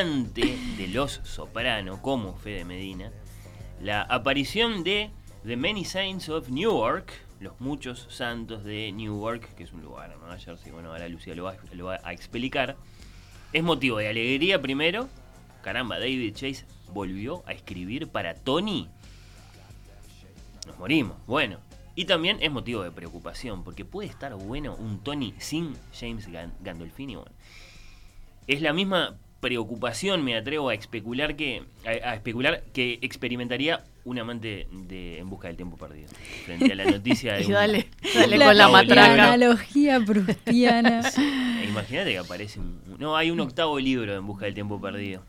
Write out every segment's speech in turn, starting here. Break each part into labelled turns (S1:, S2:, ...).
S1: Amante de los soprano como Fede Medina, la aparición de The Many Saints of Newark, los muchos santos de Newark, que es un lugar en Nueva Jersey, bueno, ahora Lucía lo va, a explicar, es motivo de alegría primero. Caramba, David Chase volvió a escribir para Tony. Nos morimos. Bueno. Y también es motivo de preocupación, porque puede estar bueno un Tony sin James Gan- Gandolfini. Es la misma preocupación, me atrevo a especular que a, a especular que experimentaría un amante de En busca del tiempo perdido. Frente a la noticia de
S2: Y
S1: un-
S2: dale, dale con la matraca.
S1: libro.
S3: analogía prustiana.
S1: Eh, Imagínate que aparece un, no hay un octavo libro de En busca del tiempo perdido.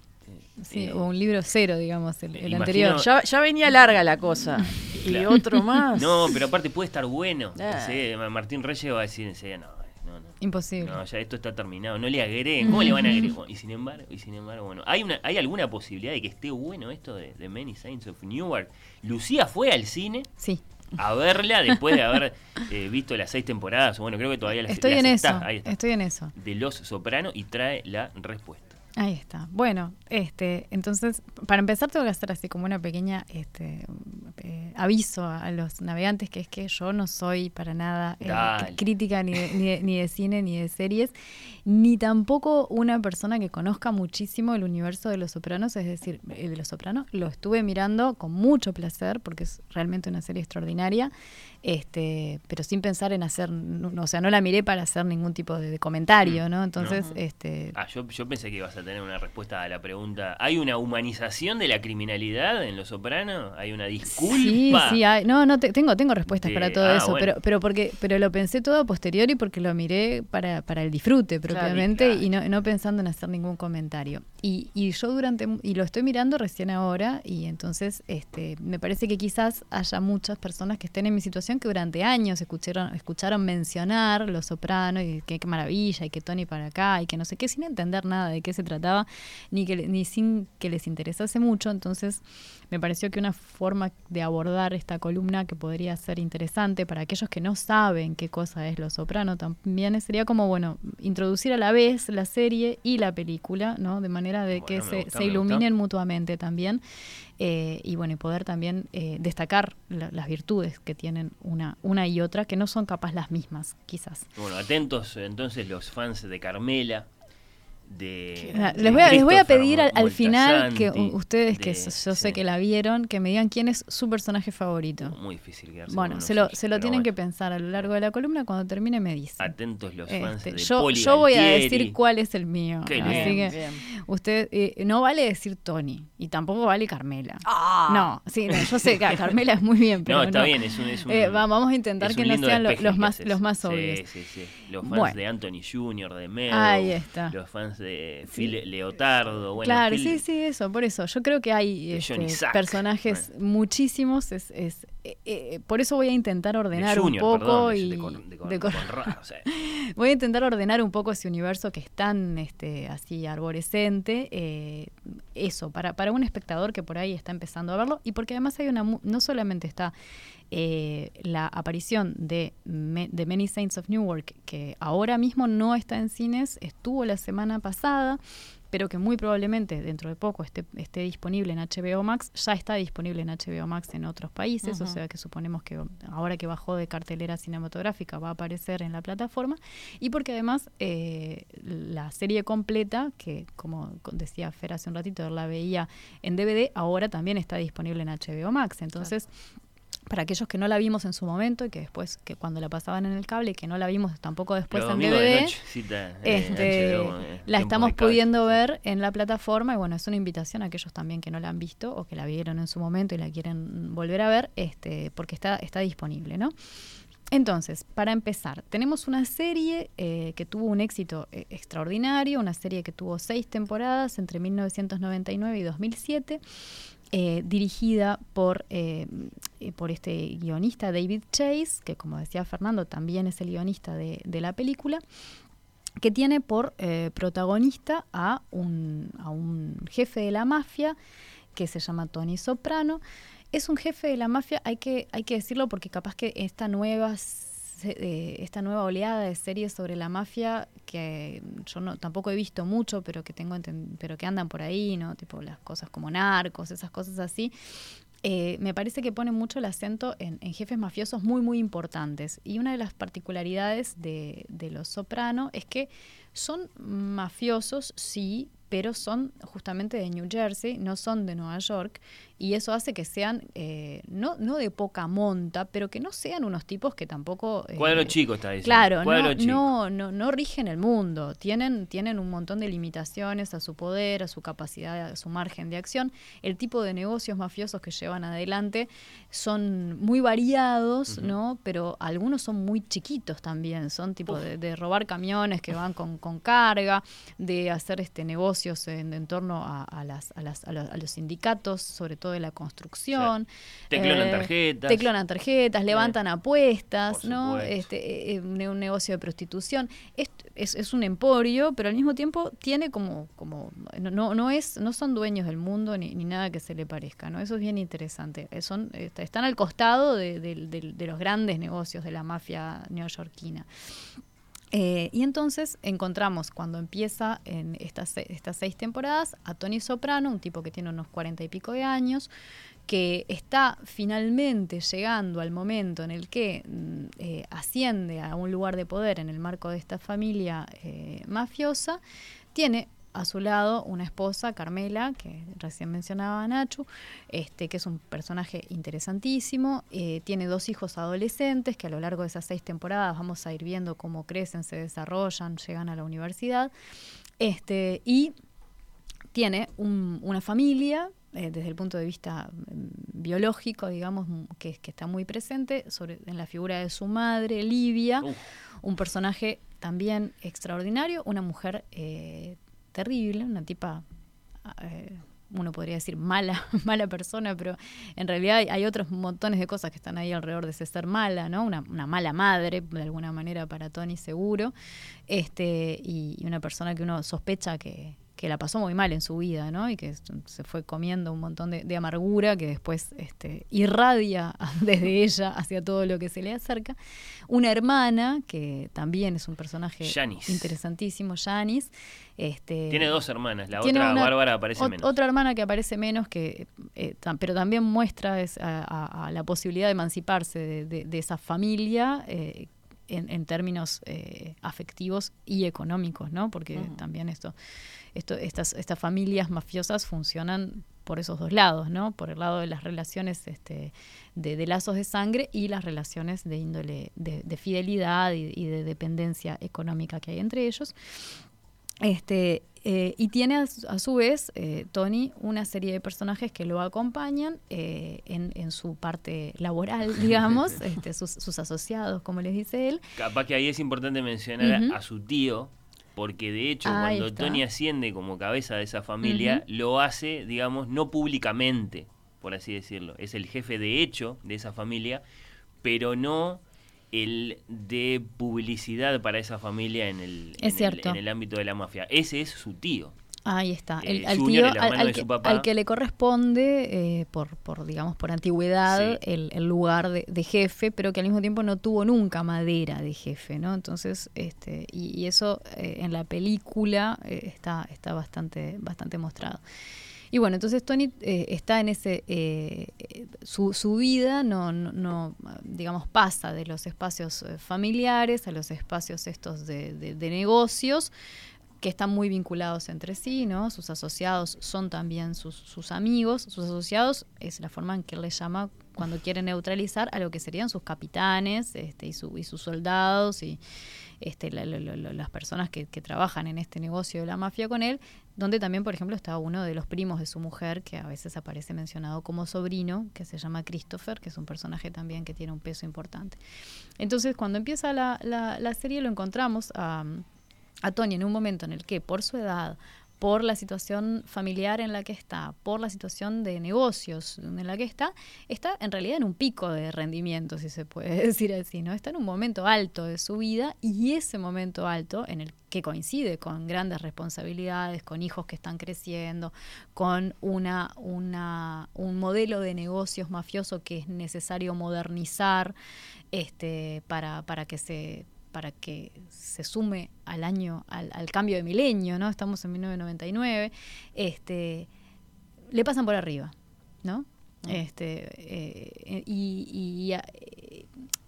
S3: Sí,
S1: Eh,
S3: o un libro cero, digamos, el, el
S1: imagino-
S3: anterior.
S2: Ya, ya venía larga la cosa. Y otro más.
S1: No, pero aparte puede estar bueno.
S2: Ah.
S1: Sí, Martín Reyes va a decir, sí, no, no.
S3: Imposible.
S1: No, ya esto está terminado. No le agreguen. ¿Cómo le van a agregar? Y sin embargo, y sin embargo, bueno, ¿hay, una, ¿hay alguna posibilidad de que esté bueno esto de, de Many Saints of Newark? Lucía fue al cine
S3: Sí.
S1: a verla después de haber eh, visto las seis temporadas. Bueno, creo que todavía las,
S3: Estoy
S1: las
S3: en
S1: está,
S3: eso.
S1: ahí está.
S3: Estoy en eso.
S1: De Los Soprano y trae la respuesta.
S3: Ahí está. Bueno, este, entonces, para empezar tengo que hacer así como una pequeña este, eh, aviso a los navegantes, que es que yo no soy para nada eh, crítica ni de, ni, de, ni de cine ni de series, ni tampoco una persona que conozca muchísimo el universo de Los Sopranos, es decir, el de Los Sopranos. Lo estuve mirando con mucho placer porque es realmente una serie extraordinaria, este, pero sin pensar en hacer, no- o sea, no la miré para hacer ningún tipo de, de comentario, ¿no? Entonces,
S1: No.
S3: este,
S1: Ah, yo, yo pensé que ibas a tener una respuesta a la pregunta. ¿Hay una humanización de la criminalidad en Los Soprano? ¿Hay una disculpa?
S3: Sí, sí, hay- no, no, te- tengo, tengo respuestas
S1: De-
S3: para todo
S1: ah,
S3: eso,
S1: bueno.
S3: pero, pero porque, pero lo pensé todo a posteriori porque lo miré para, para el disfrute propiamente
S1: claro.
S3: y no, no pensando en hacer ningún comentario. Y, y yo durante, y lo estoy mirando recién ahora, y entonces este, me parece que quizás haya muchas personas que estén en mi situación que durante años escucharon, escucharon mencionar Los Sopranos y que qué maravilla, y que Tony para acá, y que no sé qué, sin entender nada de qué se trataba, ni que ni sin que les interesase mucho. Entonces, me pareció que una forma de abordar esta columna que podría ser interesante para aquellos que no saben qué cosa es Lo Soprano también sería como, bueno, introducir a la vez la serie y la película, ¿no? De manera de que
S1: Bueno,
S3: se,
S1: gusta,
S3: se iluminen mutuamente también. eh, y bueno, y poder también eh, destacar la- las virtudes que tienen una, una y otra, que no son capaz las mismas, quizás.
S1: Bueno, atentos entonces los fans de Carmela, de... De
S3: Les voy a, les voy a
S1: Christopher
S3: pedir al, final que ustedes, que yo sé
S1: sí.
S3: que la vieron, que me digan quién es su personaje favorito.
S1: Muy difícil quedarse
S3: Bueno,
S1: con
S3: se lo, se lo tienen que pensar a lo largo de la columna. Cuando termine me dicen.
S1: Atentos los fans
S3: Este,
S1: de
S3: yo,
S1: Poli
S3: yo voy a decir cuál es el mío.
S1: Qué
S3: Así que
S2: Bien.
S3: usted eh, no vale decir Tony y tampoco vale Carmela.
S2: Ah.
S3: No, sí, no, yo sé que Carmela es muy bien, pero
S1: No, está bien, es un... Es un
S3: Eh, va- vamos a intentar que no sean los más los más
S1: Sí,
S3: obvios.
S1: Sí, sí, Los fans
S3: Bueno.
S1: de Anthony Jr., de Mel,
S3: Ahí está.
S1: los fans de
S3: Sí.
S1: Phil Leotardo, bueno,
S3: claro,
S1: Phil-
S3: sí, sí, eso, por eso. Yo creo que hay este,
S1: Sack.
S3: personajes muchísimos. Es, es, eh, eh, por eso voy a intentar
S1: de
S3: ordenar
S1: Junior,
S3: un poco
S1: perdón,
S3: y
S1: de, Con- de Con-
S3: de Con-
S1: Conrad, o sea,
S3: voy a intentar ordenar un poco ese universo que es tan este, así arborescente. eh, eso, para, para un espectador que por ahí está empezando a verlo y porque además hay una no solamente está eh, la aparición de, de Many Saints of Newark, que ahora mismo no está en cines, estuvo la semana pasada pero que muy probablemente dentro de poco esté, esté disponible en HBO Max, ya está disponible en HBO Max en otros países, o sea que suponemos que ahora que bajó de cartelera cinematográfica va a aparecer en la plataforma, y porque además eh, la serie completa, que como decía Fer hace un ratito, la veía en DVD, ahora también está disponible en HBO Max, entonces para aquellos que no la vimos en su momento y que después, que cuando la pasaban en el cable y que no la vimos tampoco después en
S1: de
S3: DVD,
S1: noche, cita, eh,
S3: este,
S1: HBO, eh,
S3: la estamos pudiendo ver en la plataforma y bueno, es una invitación a aquellos también que no la han visto o que la vieron en su momento y la quieren volver a ver, este, porque está, está disponible, ¿no? Entonces, para empezar, tenemos una serie eh, que tuvo un éxito eh, extraordinario, una serie que tuvo seis temporadas entre 1999 y 2007, eh, dirigida por, eh, eh, por este guionista David Chase, que como decía Fernando, también es el guionista de, de la película que tiene por protagonista a un, a un jefe de la mafia que se llama Tony Soprano. Es un jefe de la mafia, hay que, hay que decirlo porque capaz que esta nueva, eh, esta nueva oleada de series sobre la mafia, que yo no, tampoco he visto mucho, pero que tengo pero que andan por ahí, ¿no? Tipo las cosas como narcos, esas cosas así. eh, me parece que pone mucho el acento en, jefes mafiosos muy, muy importantes. Y una de las particularidades de, de Los Soprano es que son mafiosos, sí, pero son justamente de New Jersey, no son de Nueva York, y eso hace que sean, eh, no, no de poca monta, pero que no sean unos tipos que tampoco... eh,
S1: Cuadro chico está diciendo.
S3: Claro, no,
S1: chico.
S3: no, no, no rigen el mundo. Tienen, tienen un montón de limitaciones a su poder, a su capacidad, a su margen de acción. El tipo de negocios mafiosos que llevan adelante son muy variados, ¿no? Pero algunos son muy chiquitos también. Son tipo de, de robar camiones que van con, con carga, de hacer este negocios en, en torno a, a las, a, las, a, los, a los sindicatos, sobre todo de la construcción.
S1: Te clonan
S3: Eh,
S1: tarjetas.
S3: Te clonan tarjetas, levantan apuestas, ¿no? Este, eh, un, un negocio de prostitución. Es, es, es un emporio, pero al mismo tiempo tiene como, como no, no, es, no son dueños del mundo ni, ni nada que se le parezca, ¿no? Eso es bien interesante. Eh, Son, est- están al costado de, de- de- de los grandes negocios de la mafia neoyorquina. Eh, y entonces encontramos cuando empieza en estas, estas seis temporadas a Tony Soprano, un tipo que tiene unos cuarenta y pico de años, que está finalmente llegando al momento en el que mm, eh, asciende a un lugar de poder en el marco de esta familia eh, mafiosa, tiene a su lado una esposa, Carmela, que recién mencionaba Nachu, este, que es un personaje interesantísimo. eh, tiene dos hijos adolescentes que a lo largo de esas seis temporadas vamos a ir viendo cómo crecen, se desarrollan, llegan a la universidad. Este, y tiene un- una familia eh, desde el punto de vista mm, biológico, digamos, mm, que, que está muy presente sobre, en la figura de su madre, Livia, un personaje también extraordinario, una mujer eh, terrible, una tipa, eh, uno podría decir mala, mala persona, pero en realidad hay, hay otros montones de cosas que están ahí alrededor de ese ser mala, ¿no? Una, una mala madre, de alguna manera, para Tony seguro, este, y, y una persona que uno sospecha que, que la pasó muy mal en su vida, ¿no? Y que se fue comiendo un montón de, de amargura que después este, irradia desde ella hacia todo lo que se le acerca. Una hermana, que también es un personaje interesantísimo, Janice. Este,
S1: Tiene dos hermanas. La otra,
S3: una-
S1: Bárbara, aparece
S3: ot-
S1: menos.
S3: Otra hermana que aparece menos, que, eh, tam- pero también muestra es, a, a- a la posibilidad de emanciparse de, de- de esa familia eh, en, en términos eh, afectivos y económicos, ¿no? Porque también esto, esto, estas, estas familias mafiosas funcionan por esos dos lados, ¿no? Por el lado de las relaciones este, de, de lazos de sangre y las relaciones de índole de, de fidelidad y, y de dependencia económica que hay entre ellos. Este, eh, y tiene a su, a su vez, eh, Tony, una serie de personajes que lo acompañan eh, en, en su parte laboral, digamos, este, sus, sus asociados, como les dice él.
S1: Capaz que ahí es importante mencionar a su tío, porque de hecho
S3: Ahí
S1: cuando
S3: está.
S1: Tony asciende como cabeza de esa familia, lo hace, digamos, no públicamente, por así decirlo. Es el jefe de hecho de esa familia, pero no el de publicidad para esa familia en el,
S3: Es
S1: en el- en el ámbito de la mafia. Ese es su tío.
S3: Ahí está. El, al tío, al, que, al le corresponde, eh, por, por, digamos, por antigüedad,
S1: Sí.
S3: el, el lugar de, de jefe, pero que al mismo tiempo no tuvo nunca madera de jefe, ¿no? Entonces, este, y, y eso eh, en la película eh, está, está bastante, bastante mostrado. Y bueno, entonces Tony eh, está en ese, eh, su, su vida no, no, no, digamos, pasa de los espacios familiares a los espacios estos de, de- de negocios, que están muy vinculados entre sí, ¿no? Sus asociados son también sus, sus amigos. Sus asociados es la forma en que él les llama cuando quiere neutralizar a lo que serían sus capitanes este, y, su- y sus soldados y este, la- la- la- las personas que, que trabajan en este negocio de la mafia con él, donde también, por ejemplo, está uno de los primos de su mujer, que a veces aparece mencionado como sobrino, que se llama Christopher, que es un personaje también que tiene un peso importante. Entonces, cuando empieza la, la- la serie, lo encontramos a, a Tony en un momento en el que, por su edad, por la situación familiar en la que está, por la situación de negocios en la que está, está en realidad en un pico de rendimiento, si se puede decir así, ¿no? Está en un momento alto de su vida y ese momento alto en el que coincide con grandes responsabilidades, con hijos que están creciendo, con una, un modelo de negocios mafioso que es necesario modernizar este, para, para que se para que se sume al año, al, al cambio de milenio, ¿no? Estamos en 1999, este, le pasan por arriba, ¿no? Este, eh, y,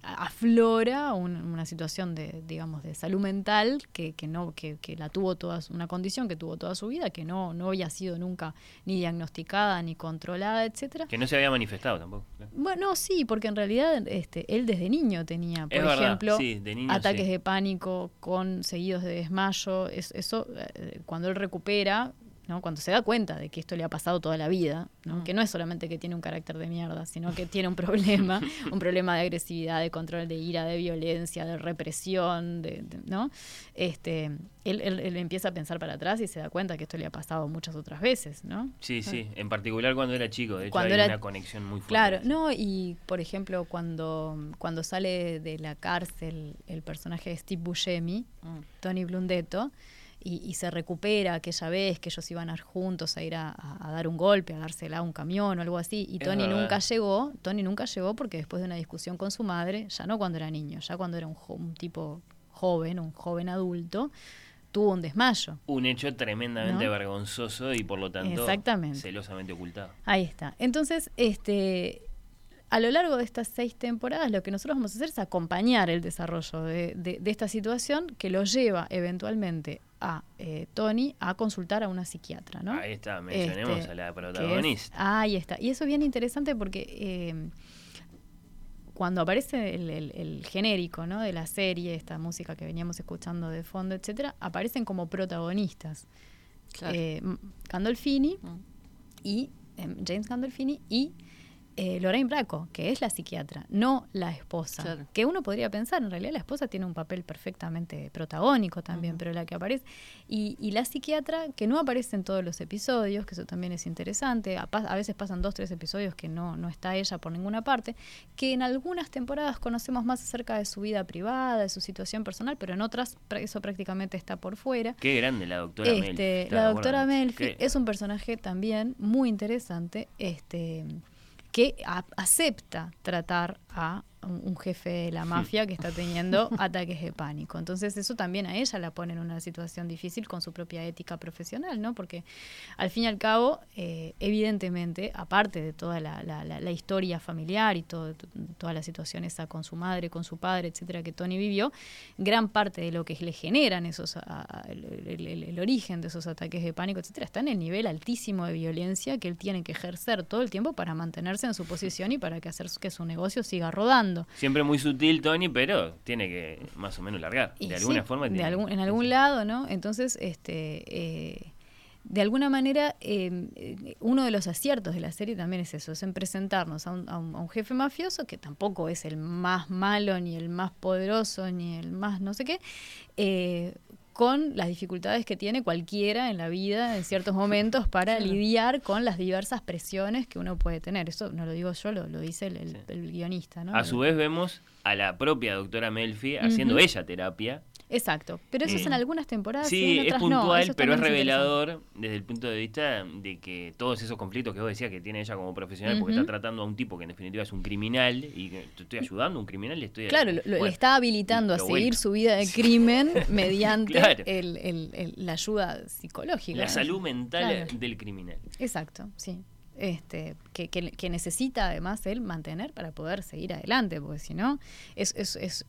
S3: aflora un- una situación de, digamos, de salud mental que, que no, que, que la tuvo toda, su- una condición que tuvo toda su vida, que no, no había sido nunca ni diagnosticada ni controlada, etcétera.
S1: Que no se había manifestado tampoco.
S3: Bueno, sí, porque en realidad este, él desde niño tenía, por
S1: Es
S3: ejemplo,
S1: sí, de niño
S3: ataques
S1: sí.
S3: de pánico con seguidos de desmayo. Es, eso, eh, cuando él recupera, ¿no? cuando se da cuenta de que esto le ha pasado toda la vida, ¿no? que no es solamente que tiene un carácter de mierda, sino que tiene un problema, un problema de agresividad, de control de ira, de violencia, de represión, de, de- ¿no? Este, él, él- él empieza a pensar para atrás y se da cuenta que esto le ha pasado muchas otras veces, ¿no?
S1: Sí, sí, en particular cuando era chico, de hecho
S3: Cuando
S1: hay
S3: era-
S1: una conexión muy fuerte.
S3: Claro, no, y por ejemplo, cuando, cuando sale de la cárcel el personaje de Steve Buscemi, Tony Blundetto, y, y se recupera aquella vez que ellos iban a ir juntos a ir a, dar un golpe, a dársela a un camión o algo así, y Tony nunca llegó, Tony nunca llegó porque después de una discusión con su madre, ya no cuando era niño, ya cuando era un, jo- un tipo joven, un joven adulto, tuvo un desmayo.
S1: Un hecho tremendamente
S3: ¿No?
S1: vergonzoso y por lo tanto
S3: Exactamente.
S1: celosamente ocultado.
S3: Ahí está. Entonces, este, a lo largo de estas seis temporadas, lo que nosotros vamos a hacer es acompañar el desarrollo de, de- de esta situación que lo lleva eventualmente a eh, Tony a consultar a una psiquiatra, ¿no?
S1: Ahí está, mencionemos
S3: Este,
S1: a la
S3: es-
S1: protagonista.
S3: ahí está. Y eso es bien interesante porque eh, cuando aparece el, el- el genérico ¿no? de la serie, esta música que veníamos escuchando de fondo, etcétera, aparecen como protagonistas.
S2: Claro.
S3: Eh, Gandolfini
S2: Mm.
S3: y em, James Gandolfini y eh, Lorraine Bracco, que es la psiquiatra, no la esposa.
S2: Claro.
S3: Que uno podría pensar, en realidad la esposa tiene un papel perfectamente protagónico también, pero la que aparece. Y, y la psiquiatra, que no aparece en todos los episodios, que eso también es interesante, a, veces pasan dos, tres episodios que no, no está ella por ninguna parte, que en algunas temporadas conocemos más acerca de su vida privada, de su situación personal, pero en otras eso prácticamente está por fuera.
S1: Qué grande la doctora Melfi.
S3: Este,
S1: ¿estás
S3: la doctora? Melfi es un personaje también muy interesante, este, que acepta tratar a un, jefe de la mafia que está teniendo ataques de pánico. Entonces eso también a ella la pone en una situación difícil con su propia ética profesional, ¿no? Porque al fin y al cabo, eh, evidentemente, aparte de toda la, la- la- la historia familiar y todo, toda la situación esa con su madre, con su padre, etcétera, que Tony vivió, gran parte de lo que le generan esos, a- a- el, el- el- el origen de esos ataques de pánico, etcétera, está en el nivel altísimo de violencia que él tiene que ejercer todo el tiempo para mantenerse en su posición y para que hacer que su negocio siga rodando.
S1: Siempre muy sutil, Tony, pero tiene que más o menos largar.
S3: Y
S1: de alguna forma
S3: de
S1: tiene-
S3: algún- en algún lado, ¿no? Entonces, este, eh, de alguna manera, eh, uno de los aciertos de la serie también es eso, es en presentarnos a un, a un- a un jefe mafioso que tampoco es el más malo, ni el más poderoso, ni el más no sé qué, eh, con las dificultades que tiene cualquiera en la vida en ciertos momentos para lidiar con las diversas presiones que uno puede tener. Eso no lo digo yo, lo, lo dice el, el-
S1: Sí.
S3: el guionista, ¿no?
S1: A su vez vemos a la propia doctora Melfi haciendo ella terapia
S3: Exacto. Pero eso es en
S1: Eh,
S3: algunas temporadas. y
S1: Sí,
S3: en
S1: es
S3: otras
S1: puntual, pero es revelador desde el punto de vista de que todos esos conflictos que vos decías que tiene ella como profesional, porque está tratando a un tipo que en definitiva es un criminal y te estoy ayudando a un criminal y estoy
S3: Claro, lo-
S1: bueno,
S3: le está habilitando a seguir su vida de crimen mediante
S1: Claro.
S3: el- el- el- la ayuda psicológica.
S1: la salud mental
S3: Claro.
S1: del criminal.
S3: Exacto, sí. Este, que, que- que necesita además él mantener para poder seguir adelante, porque si no, es, es, es,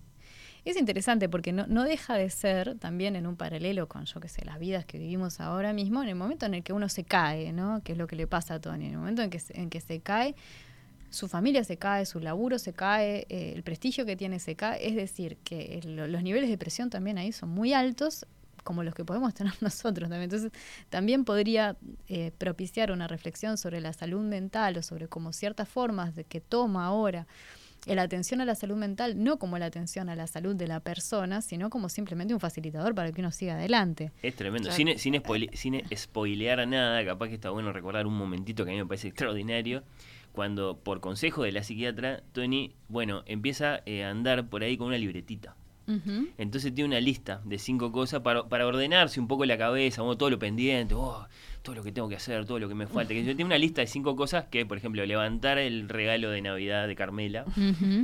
S3: es interesante porque no, no deja de ser también en un paralelo con, yo qué sé, las vidas que vivimos ahora mismo, en el momento en el que uno se cae, ¿no? Que es lo que le pasa a Tony, en el momento en que, en que se cae, su familia se cae, su laburo se cae, eh, el prestigio que tiene se cae, es decir, que los niveles de presión también ahí son muy altos como los que podemos tener nosotros también. Entonces, también podría eh, propiciar una reflexión sobre la salud mental o sobre cómo ciertas formas de que toma ahora la atención a la salud mental, no como la atención a la salud de la persona, sino como simplemente un facilitador para que uno siga adelante.
S1: Es tremendo.
S2: Claro.
S1: Sin, sin, spoile- sin spoilear nada, capaz que está bueno recordar un momentito que a mí me parece extraordinario. Cuando, por consejo de la psiquiatra, Tony, bueno, empieza eh, a andar por ahí con una libretita. Entonces tiene una lista de cinco cosas para, para ordenarse un poco la cabeza, oh, todo lo pendiente, oh, todo lo que tengo que hacer, todo lo que me falta. Que yo tiene una lista de cinco cosas que, por ejemplo, levantar el regalo de Navidad de Carmela.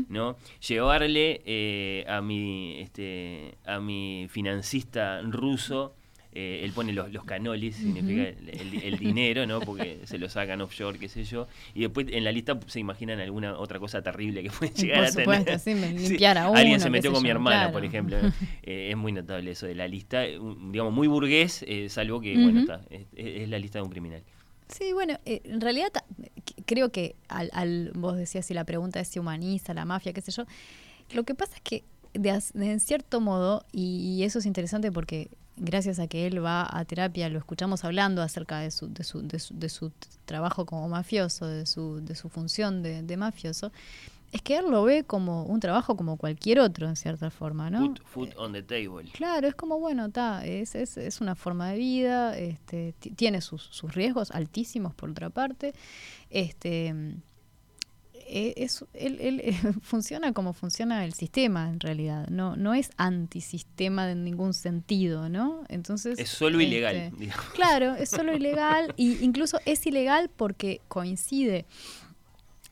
S1: ¿no? Llevarle eh, a mi este a mi financista ruso eh, él pone los, los canolis, significa el, el- el dinero, ¿no? Porque se lo sacan offshore, qué sé yo. Y después en la lista se imaginan alguna otra cosa terrible que puede llegar
S3: por
S1: a
S3: supuesto,
S1: tener.
S3: sí, me- limpiar a
S1: Alguien
S3: uno,
S1: se
S3: qué
S1: metió con mi hermana,
S3: claro.
S1: por ejemplo. Eh, es muy notable eso de la lista. digamos, muy burgués, eh, salvo que, bueno, está, es, es la lista de un criminal.
S3: Sí, bueno, eh, en realidad creo que al, al- vos decías si la pregunta es si humaniza la mafia, qué sé yo. Lo que pasa es que de, de en cierto modo, y, y eso es interesante porque gracias a que él va a terapia, lo escuchamos hablando acerca de su, de su, de su, de su trabajo como mafioso, de su, de su función de, de mafioso, es que él lo ve como un trabajo como cualquier otro, en cierta forma, ¿no?
S1: Put food on the table.
S3: Claro, es como, bueno, ta, es, es, es una forma de vida, este, ti- tiene sus, sus riesgos altísimos por otra parte. Este, es, él, él, eh, funciona como funciona el sistema en realidad, no, no es antisistema en ningún sentido, ¿no? Entonces
S1: Es solo ilegal.
S3: este,
S1: digamos.
S3: Claro, es solo ilegal y incluso es ilegal porque coincide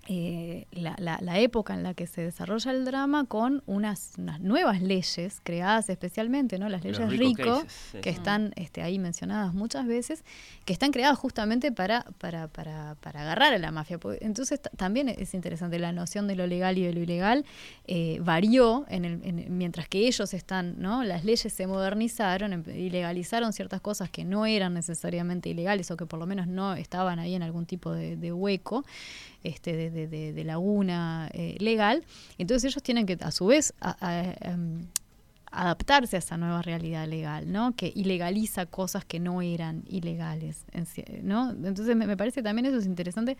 S3: eh, la, la- la época en la que se desarrolla el drama con unas, unas nuevas leyes creadas especialmente, ¿no? Las
S1: Los
S3: leyes
S1: RICO
S3: RICO,
S1: cases, sí.
S3: que están este, ahí mencionadas muchas veces, que están creadas justamente para, para, para, para agarrar a la mafia. Entonces ta- también es interesante, la noción de lo legal y de lo ilegal eh, varió en el, en- mientras que ellos están, ¿no? Las leyes se modernizaron em- y legalizaron ciertas cosas que no eran necesariamente ilegales o que por lo menos no estaban ahí en algún tipo de, de hueco, este, de, de- de- de laguna eh, legal. Entonces ellos tienen que, a su vez, a- a- em, adaptarse a esa nueva realidad legal, ¿no? Que ilegaliza cosas que no eran ilegales, ¿no? Entonces me, me parece también eso es interesante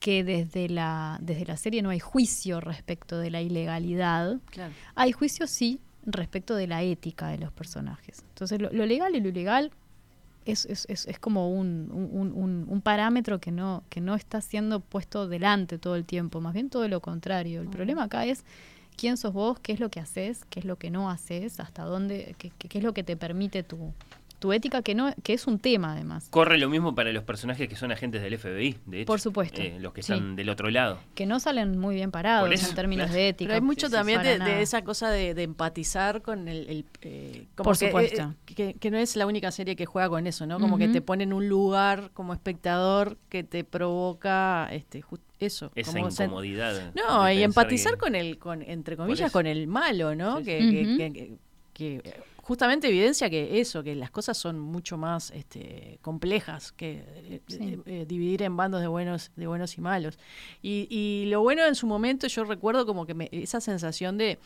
S3: que desde la desde la serie no hay juicio respecto de la ilegalidad,
S2: Claro.
S3: hay juicio sí respecto de la ética de los personajes. Entonces lo, lo legal y lo ilegal es, es, es, es como un, un, un- un parámetro que no, que no está siendo puesto delante todo el tiempo, más bien todo lo contrario. El problema acá es quién sos vos, qué es lo que haces, qué es lo que no haces, hasta dónde, qué, qué- qué es lo que te permite tu, tu ética, que no, que es un tema además.
S1: Corre lo mismo para los personajes que son agentes del FBI, de hecho.
S3: Por supuesto,
S1: Eh, los que
S3: sí.
S1: están del otro lado.
S3: Que no salen muy bien parados en términos
S1: claro.
S3: de ética.
S2: Pero hay mucho
S1: sí,
S2: también de, esa cosa de, de empatizar con el... el, eh, como
S3: Por
S2: que,
S3: supuesto.
S2: eh, que, que no es la única serie que juega con eso, ¿no? Como que te pone en un lugar como espectador que te provoca este ju- eso.
S1: Esa
S2: como
S1: incomodidad.
S2: No, y empatizar
S1: que-
S2: con el, con, entre comillas, con el malo, ¿no?
S1: Sí,
S2: que,
S3: sí.
S2: que-
S3: Ujú.
S2: que- que- que, justamente evidencia que eso, que las cosas son mucho más este, complejas que eh,
S3: Sí.
S2: eh, eh, dividir en bandos de buenos, de buenos y malos. Y, y lo bueno en su momento, yo recuerdo como que me- esa sensación de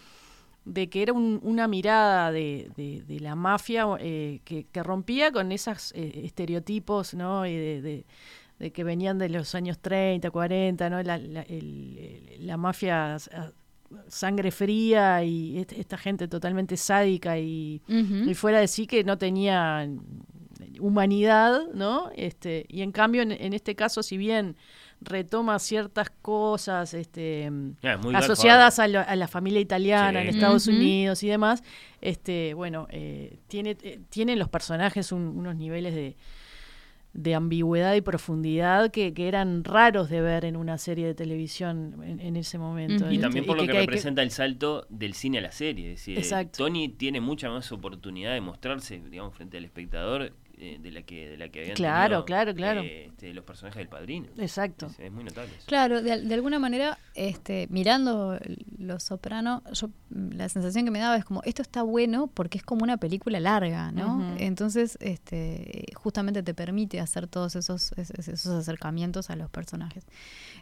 S2: de que era un- una mirada de, de- de la mafia eh, que, que rompía con esos estereotipos, ¿no? Y de, de- de que venían de los años 30, 40, ¿no? La, la- el- la mafia sangre fría y est- esta gente totalmente sádica y, y fuera de sí que no tenía humanidad, ¿no? Este, y en cambio, en, en este caso, si bien retoma ciertas cosas este,
S1: Ah,
S2: asociadas a, lo- a la familia italiana
S1: Sí.
S2: en Estados. Unidos y demás. Este, bueno, eh, tiene, eh, tienen los personajes un- unos niveles de, de ambigüedad y profundidad que, que eran raros de ver en una serie de televisión en, en ese momento.
S1: Y también por lo que,
S2: que- que-
S1: representa el salto del cine a la serie. Es decir,
S2: Exacto.
S1: Tony tiene mucha más oportunidad de mostrarse, digamos, frente al espectador eh, de la que de la que habían
S2: Claro,
S1: tenido,
S2: claro, claro.
S1: eh, este, los personajes del padrino.
S2: Exacto.
S1: Es, es muy notable. eso.
S3: Claro, de, de alguna manera, este, mirando Los Soprano, yo la sensación que me daba es como esto está bueno porque es como una película larga, ¿no? Entonces, este, justamente te permite hacer todos esos, es- es- esos acercamientos a los personajes.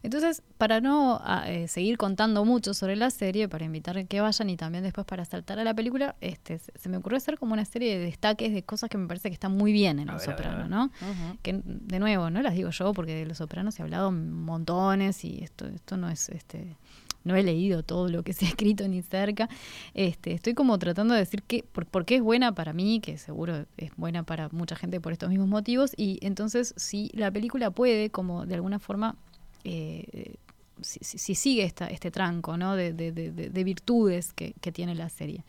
S3: Entonces, para no a, eh, seguir contando mucho sobre la serie, para invitar a que vayan y también después para saltar a la película, este, se, se me ocurrió hacer como una serie de destaques de cosas que me parece que están muy bien en
S1: A
S3: Los
S1: ver,
S3: Soprano. ¿no?
S2: Ujú.
S3: que de nuevo no las digo yo porque de los sopranos he hablado montones y esto esto no es este no he leído todo lo que se ha escrito ni cerca este estoy como tratando de decir que por, por qué es buena para mí que seguro es buena para mucha gente por estos mismos motivos y entonces si la película puede como de alguna forma eh, si, si- si sigue esta, este tranco ¿no? de, de- de- de- de virtudes que, que tiene la serie.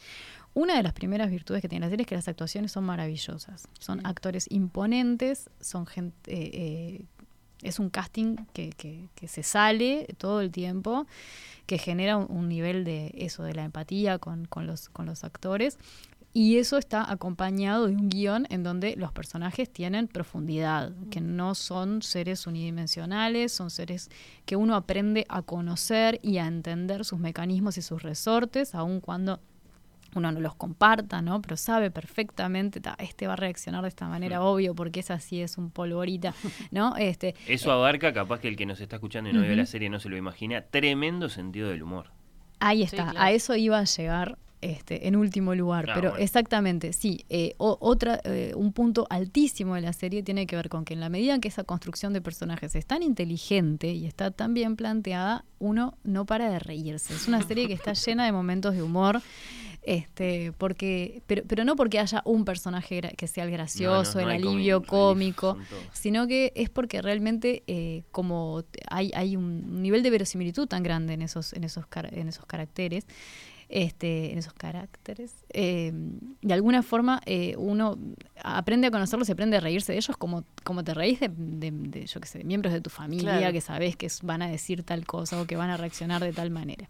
S3: Una de las primeras virtudes que tiene la serie es que las actuaciones son maravillosas. Son actores imponentes, son gente, eh, eh, es un casting que, que- que se sale todo el tiempo, que genera un, un nivel de eso, de la empatía con, con los, con los actores. Y eso está acompañado de un guion en donde los personajes tienen profundidad, que no son seres unidimensionales, son seres que uno aprende a conocer y a entender sus mecanismos y sus resortes, aun cuando uno no los comparta, ¿no? Pero sabe perfectamente, "Ta, este va a reaccionar de esta manera, obvio, porque es así, es un polvorita, ¿no? Este,
S1: Eso abarca, capaz que el que nos está escuchando y no vio
S3: Ujú.
S1: la serie no se lo imagina, tremendo sentido del humor.
S3: Ahí
S2: Sí,
S3: está,
S2: claro.
S3: a eso iba a llegar este, en último lugar,
S1: Ah,
S3: pero
S1: bueno.
S3: exactamente, sí. eh, o- otra, eh, un punto altísimo de la serie tiene que ver con que en la medida en que esa construcción de personajes es tan inteligente y está tan bien planteada, uno no para de reírse. Es una serie que está llena de momentos de humor. Este, porque, pero, pero no porque haya un personaje que sea el gracioso,
S1: no
S3: el alivio cómico, sino que es porque realmente eh, como hay, hay un nivel de verosimilitud tan grande en esos, en esos, en esos caracteres, este, en esos caracteres, eh, de alguna forma eh, uno aprende a conocerlos y aprende a reírse de ellos como, como te reís de, de- de, yo qué sé, de miembros de tu familia
S2: Claro.
S3: que sabes que van a decir tal cosa o que van a reaccionar de tal manera.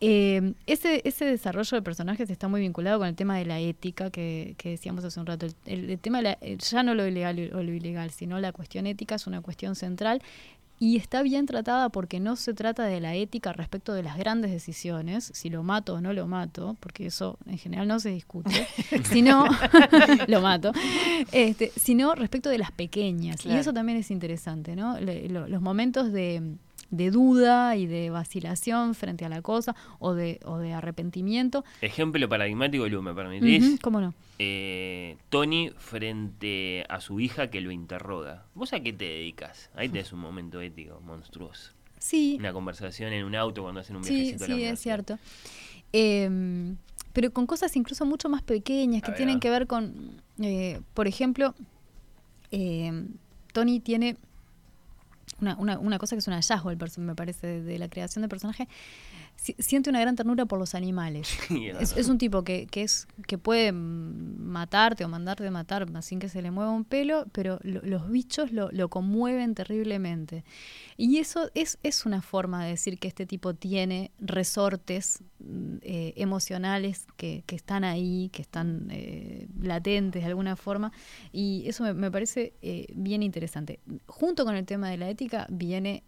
S3: Eh, ese, ese desarrollo de personajes está muy vinculado con el tema de la ética que, que decíamos hace un rato. El, tema de la- eh, ya no lo ilegal o lo ilegal, sino la cuestión ética es una cuestión central y está bien tratada porque no se trata de la ética respecto de las grandes decisiones, si lo mato o no lo mato, porque eso en general no se discute, sino lo mato, este, sino respecto de las pequeñas.
S2: Claro.
S3: Y eso también es interesante, ¿no? Le- lo- los momentos de, de duda y de vacilación frente a la cosa o de, o de arrepentimiento.
S1: Ejemplo paradigmático, Lu, ¿me permitís?
S3: Ujú, ¿Cómo no?
S1: Eh, Tony frente a su hija que lo interroga. ¿Vos a qué te dedicas? Ahí tenés un momento ético monstruoso.
S3: Sí,
S1: Una conversación en un auto cuando hacen un
S3: Sí,
S1: viajecito a la
S3: sí, es cierto. Em, pero con cosas incluso mucho más pequeñas que tienen que ver con, eh, por ejemplo, em, Tony tiene una, una, una cosa que es un hallazgo, el me parece, de, de la creación de personaje. Si- siente una gran ternura por los animales.
S1: Es
S3: un tipo que, que es que puede matarte o mandarte matar sin que se le mueva un pelo, pero lo- los bichos lo, lo conmueven terriblemente. Y eso es, es una forma de decir que este tipo tiene resortes mm, eh, emocionales que, que están ahí, que están eh, latentes de alguna forma. Y eso me, me parece eh, bien interesante. Junto con el tema de la ética viene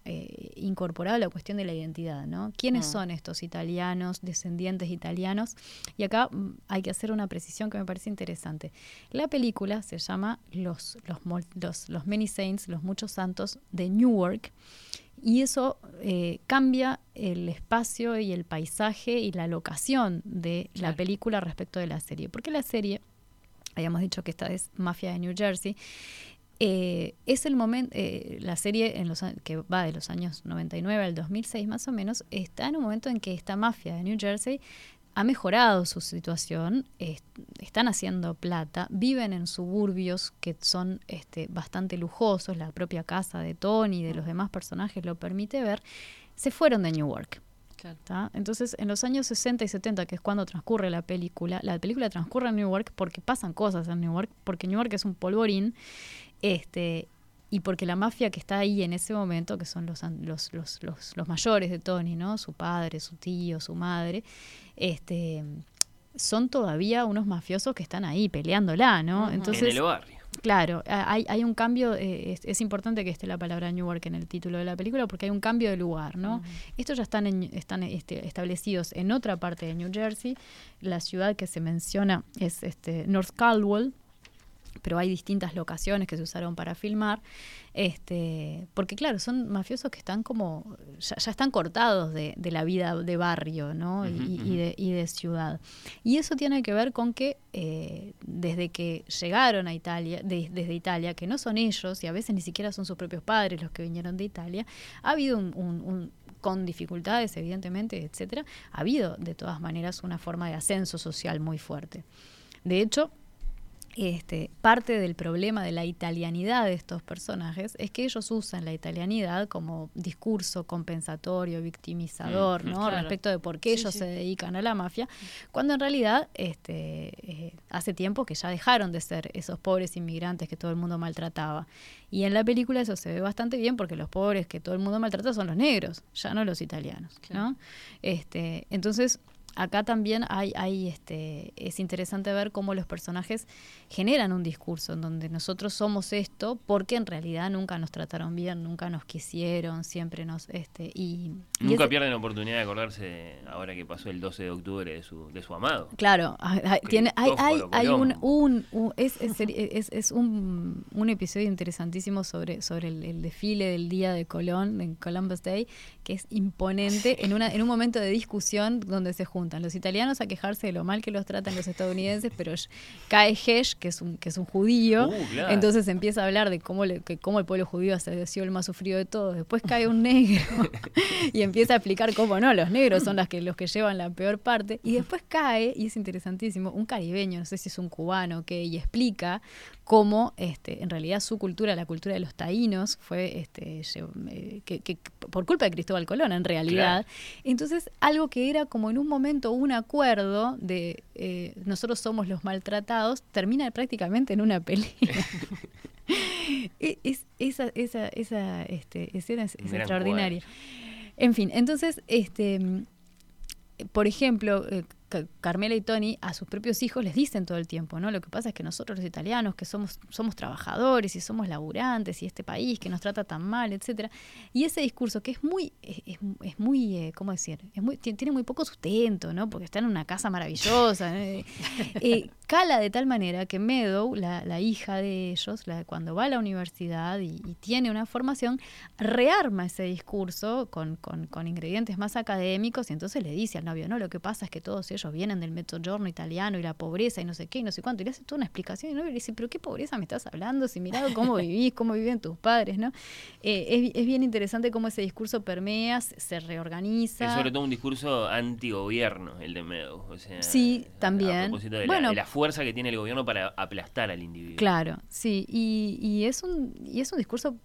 S3: incorporada la cuestión de la identidad, ¿no? ¿Quiénes
S2: Mm.
S3: son estos italianos, descendientes italianos? Y acá mm, hay que hacer una precisión que me parece interesante. La película se llama Los, los, los, los Many Saints, los Muchos Santos de Newark. Y eso eh, cambia el espacio y el paisaje y la locación de la
S2: Claro.
S3: película respecto de la serie. Porque la serie, habíamos dicho que esta es Mafia de New Jersey, eh, es el momento, la serie en los, que va de los años 99 al 2006 más o menos, está en un momento en que esta mafia de New Jersey ha mejorado su situación, es- están haciendo plata, viven en suburbios que son este, bastante lujosos, la propia casa de Tony y de los demás personajes lo permite ver, se fueron de Newark. Entonces, en los años 60 y 70, que es cuando transcurre la película, la película transcurre en Newark porque pasan cosas en Newark, porque Newark es un polvorín, este, y porque la mafia que está ahí en ese momento, que son los, an- los, los, los, los mayores de Tony, ¿no? Su padre, su tío, su madre, este son todavía unos mafiosos que están ahí peleándola, ¿no? Entonces,
S1: en el barrio.
S3: Claro, hay, hay un cambio, eh, es, es importante que esté la palabra Newark en el título de la película porque hay un cambio de lugar, ¿no? Estos ya están, en- están este, establecidos en otra parte de New Jersey, la ciudad que se menciona es este, North Caldwell, pero hay distintas locaciones que se usaron para filmar, este, porque claro, son mafiosos que están como, ya, ya están cortados de, de la vida de barrio, ¿no? Y- de, y de ciudad. Y eso tiene que ver con que eh, desde que llegaron a Italia, de- desde Italia, que no son ellos, y a veces ni siquiera son sus propios padres los que vinieron de Italia, ha habido un, un- un- con dificultades, evidentemente, etcétera, ha habido de todas maneras una forma de ascenso social muy fuerte. De hecho, este, parte del problema de la italianidad de estos personajes es que ellos usan la italianidad como discurso compensatorio, victimizador,
S1: Mm,
S3: ¿no?
S2: claro.
S3: Respecto de por qué
S2: Sí,
S3: ellos
S2: sí.
S3: se dedican a la mafia, cuando en realidad este, eh, hace tiempo que ya dejaron de ser esos pobres inmigrantes que todo el mundo maltrataba. Y en la película eso se ve bastante bien porque los pobres que todo el mundo maltrata son los negros, ya no los italianos,
S2: Claro.
S3: ¿no? Este, entonces, acá también hay, hay este, es interesante ver cómo los personajes generan un discurso en donde nosotros somos esto porque en realidad nunca nos trataron bien, nunca nos quisieron, siempre nos, este, y, y
S1: Nunca
S3: ese-
S1: pierden la oportunidad de acordarse ahora que pasó el 12 de octubre de su, de su amado.
S3: Claro, hay, tiene, hay, hay, hay un, un- un- es, es, seri- es- es un, un episodio interesantísimo sobre, sobre el, el desfile del día de Colón, en Columbus Day, que es imponente en, una, en un momento de discusión donde se juntan los italianos a quejarse de lo mal que los tratan los estadounidenses, pero cae Hesh, que es un, que es un judío,
S1: Uh, claro.
S3: entonces empieza a hablar de cómo, le- que cómo el pueblo judío ha sido el más sufrido de todos. Después cae un negro y empieza a explicar cómo no, los negros son las que, los que llevan la peor parte. Y después cae, y es interesantísimo, un caribeño, no sé si es un cubano, que y explica cómo este, en realidad su cultura, la cultura de los taínos, fue este, eh, que, que por culpa de Cristóbal Colón, en realidad. Entonces, algo que era como en un momento un acuerdo de eh, nosotros somos los maltratados, termina prácticamente en una pelea. E- es, esa esa, esa este, escena es, extraordinaria. En fin, entonces, este, por ejemplo, eh, Carmela y Tony a sus propios hijos les dicen todo el tiempo, ¿no? Lo que pasa es que nosotros los italianos, que somos, somos trabajadores y somos laburantes y este país que nos trata tan mal, etcétera. Y ese discurso que es muy, es, es- muy, eh, ¿cómo decir? Es muy, ti- tiene muy poco sustento, ¿no? Porque está en una casa maravillosa. ¿eh? Eh, cala de tal manera que Meadow, la, la hija de ellos, la, cuando va a la universidad y, y tiene una formación, rearma ese discurso con, con- con ingredientes más académicos y entonces le dice al novio, no, lo que pasa es que todos ellos vienen del mezzogiorno italiano y la pobreza y no sé qué y no sé cuánto, y le hace toda una explicación y el novio le dice, pero qué pobreza me estás hablando, si mirado cómo vivís, cómo viven tus padres, ¿no? Eh, es, es bien interesante cómo ese discurso permea, se, reorganiza.
S1: Es sobre todo un discurso antigobierno el de Meadow. O sea,
S3: Sí, también.
S1: A propósito de,
S3: Bueno.
S1: la, de la fuerza que tiene el gobierno para aplastar al individuo.
S3: Claro, sí, y, y es un y es un discurso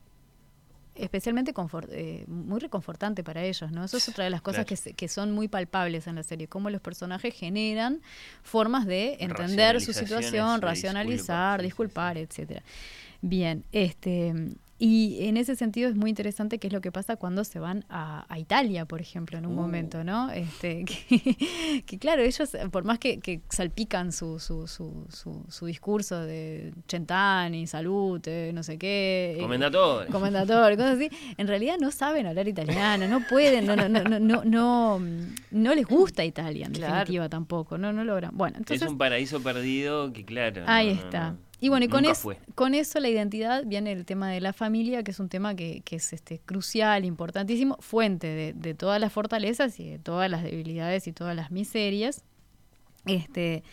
S3: especialmente confort- eh, muy reconfortante para ellos, ¿no? Eso es otra de las cosas
S1: Claro.
S3: que, que son muy palpables en la serie, cómo los personajes generan formas de entender su situación, racionalizar, disculpar, etcétera. Bien, este y en ese sentido es muy interesante qué es lo que pasa cuando se van a, a Italia, por ejemplo, en un
S1: Uh.
S3: momento, ¿no? Este, que, que claro, ellos, por más que, que salpican su, su, su, su, discurso de Centani, salute, no sé qué. eh,
S1: Comendatore.
S3: Comendatore, cosas así, en realidad no saben hablar italiano, no pueden, no, no, no, no, no, no, no les gusta Italia, en
S2: Claro.
S3: definitiva tampoco, no, no logran. Bueno, entonces
S1: es un paraíso perdido que, claro.
S3: Ahí
S1: no, no,
S3: está.
S1: no,
S3: Y bueno, y con, es- con eso la identidad viene el tema de la familia, que es un tema que, que es este, crucial, importantísimo, fuente de, de todas las fortalezas y de todas las debilidades y todas las miserias. Este,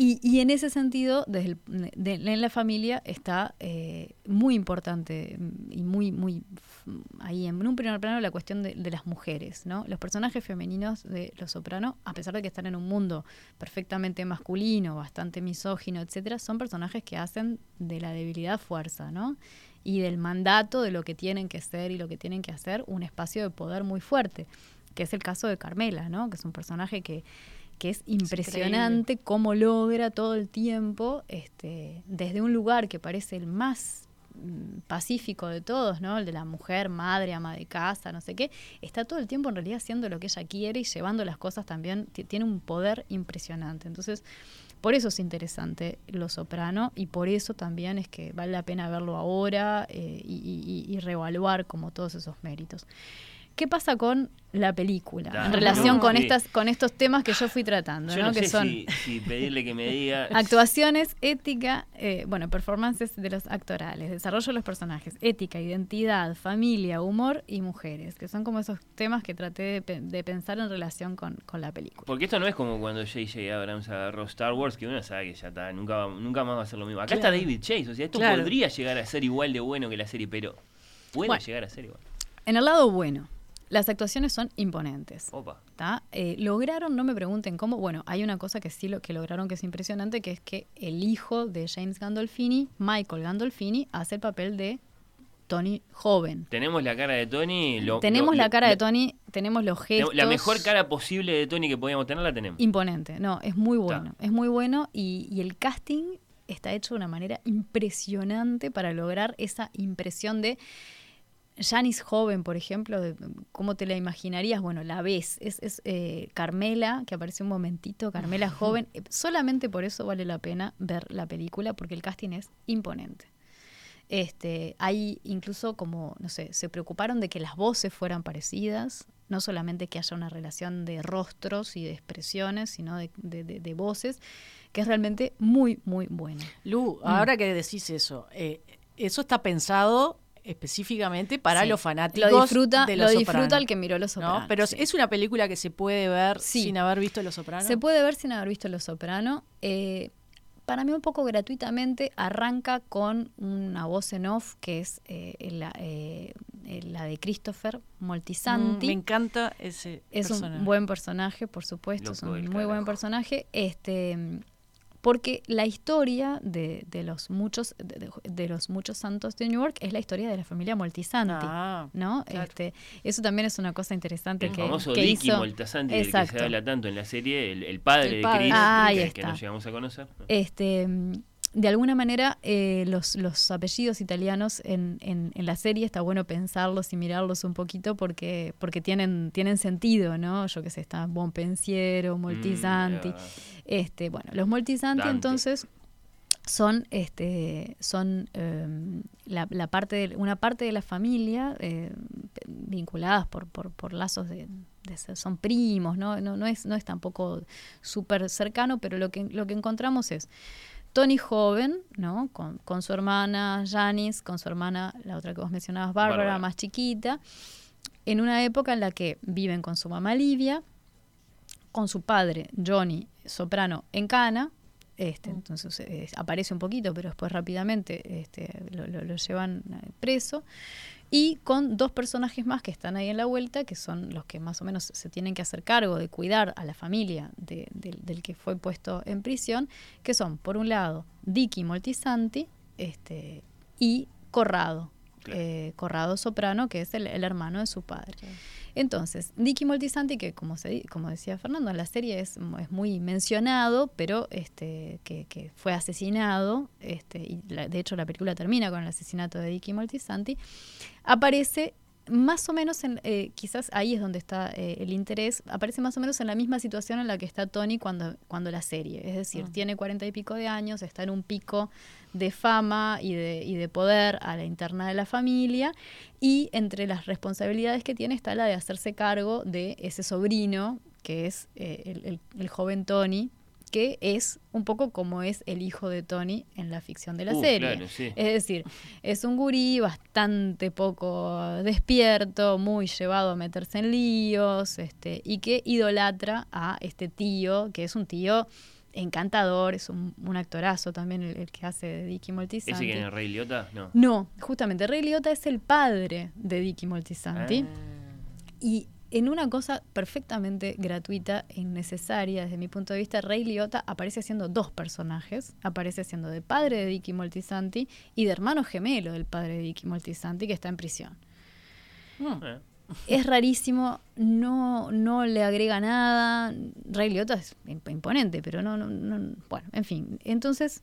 S3: Y, y en ese sentido, desde el- de- en la familia está eh, muy importante mm, y muy, muy mm, ahí en un primer plano la cuestión de, las mujeres, ¿no? Los personajes femeninos de Los Soprano, a pesar de que están en un mundo perfectamente masculino, bastante misógino, etcétera, son personajes que hacen de la debilidad fuerza, ¿no? Y del mandato de lo que tienen que ser y lo que tienen que hacer un espacio de poder muy fuerte, que es el caso de Carmela, ¿no? Que es un personaje que que es impresionante cómo logra todo el tiempo, este, desde un lugar que parece el más mm, pacífico de todos, ¿no? El de la mujer, madre, ama de casa, no sé qué, está todo el tiempo en realidad haciendo lo que ella quiere y llevando las cosas también, ti- tiene un poder impresionante. Entonces, por eso es interesante Lo Soprano y por eso también es que vale la pena verlo ahora eh, y- y reevaluar como todos esos méritos. ¿Qué pasa con la película
S1: Da,
S3: en relación
S1: no,
S3: con
S1: sí.
S3: estas con estos temas que yo fui tratando,
S1: Yo
S3: ¿no?
S1: no
S3: que
S1: sé
S3: son
S1: si, si pedirle que me diga.
S3: actuaciones, ética, eh, bueno, performances de los actorales, desarrollo de los personajes, ética, identidad, familia, humor y mujeres, que son como esos temas que traté de, pe- de pensar en relación con, con la película.
S1: Porque esto no es como cuando J.J. Abrams agarró Star Wars, que uno sabe que ya está, nunca, va- nunca más va a ser lo mismo. Acá
S2: Claro.
S1: está David Chase, o sea, esto
S2: Claro.
S1: podría llegar a ser igual de bueno que la serie, pero puede
S3: Bueno.
S1: llegar a ser igual.
S3: En el lado bueno, las actuaciones son imponentes.
S1: Opa.
S3: Eh, lograron, no me pregunten cómo, bueno, hay una cosa que sí lo que lograron que es impresionante, que es que el hijo de James Gandolfini, Michael Gandolfini, hace el papel de Tony joven.
S1: Tenemos la cara de Tony. lo-
S3: tenemos
S1: lo-
S3: la
S1: lo-
S3: cara de Tony, tenemos los gestos.
S1: La mejor cara posible de Tony que podíamos tener la tenemos.
S3: Imponente, no, es muy
S1: Está.
S3: bueno, es muy bueno y, y el casting está hecho de una manera impresionante para lograr esa impresión de Janice joven, por ejemplo, de, ¿cómo te la imaginarías? Bueno, la ves, es, es eh, Carmela, que aparece un momentito, Carmela joven, Eh, solamente por eso vale la pena ver la película, porque el casting es imponente. Este, hay incluso como, no sé, se preocuparon de que las voces fueran parecidas, no solamente que haya una relación de rostros y de expresiones, sino de, de- de- de voces, que es realmente muy, muy buena.
S2: Lu,
S3: Mm.
S2: ahora que decís eso, eh, eso está pensado específicamente para
S3: Sí.
S2: los fanáticos
S3: Lo disfruta,
S2: de
S3: lo disfruta
S2: Soprano,
S3: el que miró Los
S2: ¿no?
S3: Sopranos.
S2: Pero
S3: sí.
S2: es una película que se puede ver
S3: Sí.
S2: sin haber visto Los Sopranos.
S3: Se puede ver sin haber visto Los Soprano. Eh, para mí un poco gratuitamente arranca con una voz en off que es eh, la, eh, la de Christopher
S2: Mm,
S3: Moltisanti.
S2: me encanta ese
S3: Es
S2: personaje.
S3: un buen personaje, por supuesto,
S1: Loco
S3: es un muy buen personaje. Este, porque la historia de, de los muchos de, de- de los muchos santos de New York es la historia de la familia Moltisanti.
S2: Ah,
S3: ¿no?
S2: claro.
S3: Este, eso también es una cosa interesante
S1: El
S3: que,
S1: famoso
S3: que
S1: Dicky
S3: hizo.
S1: Moltasanti del que se habla tanto en la serie, el, el padre
S2: El
S1: de
S2: padre.
S1: Chris,
S3: Ah, ahí
S1: que,
S3: está.
S1: que nos llegamos a conocer.
S3: Este, de alguna manera, eh, los, los apellidos italianos en, en, en la serie está bueno pensarlos y mirarlos un poquito porque, porque tienen, tienen sentido, ¿no? Yo qué sé, está Bonpensiero, Moltisanti.
S1: Mm,
S3: Este, bueno, los Moltisanti
S1: Dante.
S3: entonces son, este, son em, la, la parte de- una parte de la familia eh, vinculadas por, por, por lazos de, de ser- son primos, ¿no? No, no es, no es tampoco súper cercano, pero lo que, lo que encontramos es Tony joven, ¿no? Con, con su hermana Janice, con su hermana, la otra que vos mencionabas, Bárbara,
S1: Bárbara.
S3: más chiquita, en una época en la que viven con su mamá Livia, con su padre Johnny Soprano en Cana. Este, entonces eh, aparece un poquito, pero después rápidamente este, lo, lo- lo llevan eh, preso. Y con dos personajes más que están ahí en la vuelta, que son los que más o menos se tienen que hacer cargo de cuidar a la familia de- del- del que fue puesto en prisión, que son, por un lado, Dicky Moltisanti este, y Corrado,
S1: Claro.
S3: eh, Corrado Soprano, que es el, el hermano de su padre. Entonces, Dicky Moltisanti, que como, se, di- como decía Fernando, en la serie es, mu- es muy mencionado, pero este, que, que fue asesinado, este, y la- de hecho la película termina con el asesinato de Dicky Moltisanti, aparece más o menos, en, eh, quizás ahí es donde está eh, el interés, aparece más o menos en la misma situación en la que está Tony cuando, cuando la serie, es decir,
S2: Ah.
S3: tiene cuarenta y pico de años, está en un pico de fama y de, y de poder a la interna de la familia y entre las responsabilidades que tiene está la de hacerse cargo de ese sobrino que es eh, el, el- el joven Tony que es un poco como es el hijo de Tony en la ficción de la
S1: Uh,
S3: serie.
S1: claro, sí.
S3: Es decir, es un gurí bastante poco despierto, muy llevado a meterse en líos, este, y que idolatra a este tío, que es un tío encantador, es un, un actorazo también el, el que hace de Dicky Moltisanti.
S1: ¿Ese que es el Rey Liotta? No.
S3: No, justamente, Ray Liotta es el padre de Dicky Moltisanti.
S1: Ah.
S3: Y en una cosa perfectamente gratuita e innecesaria desde mi punto de vista, Ray Liotta aparece haciendo dos personajes. Aparece haciendo de padre de Dicky Moltisanti y de hermano gemelo del padre de Dicky Moltisanti que está en prisión.
S1: Ah.
S3: Es rarísimo, no, no le agrega nada. Ray Liotta es imp- imponente, pero no, no, no- Bueno, en fin. Entonces,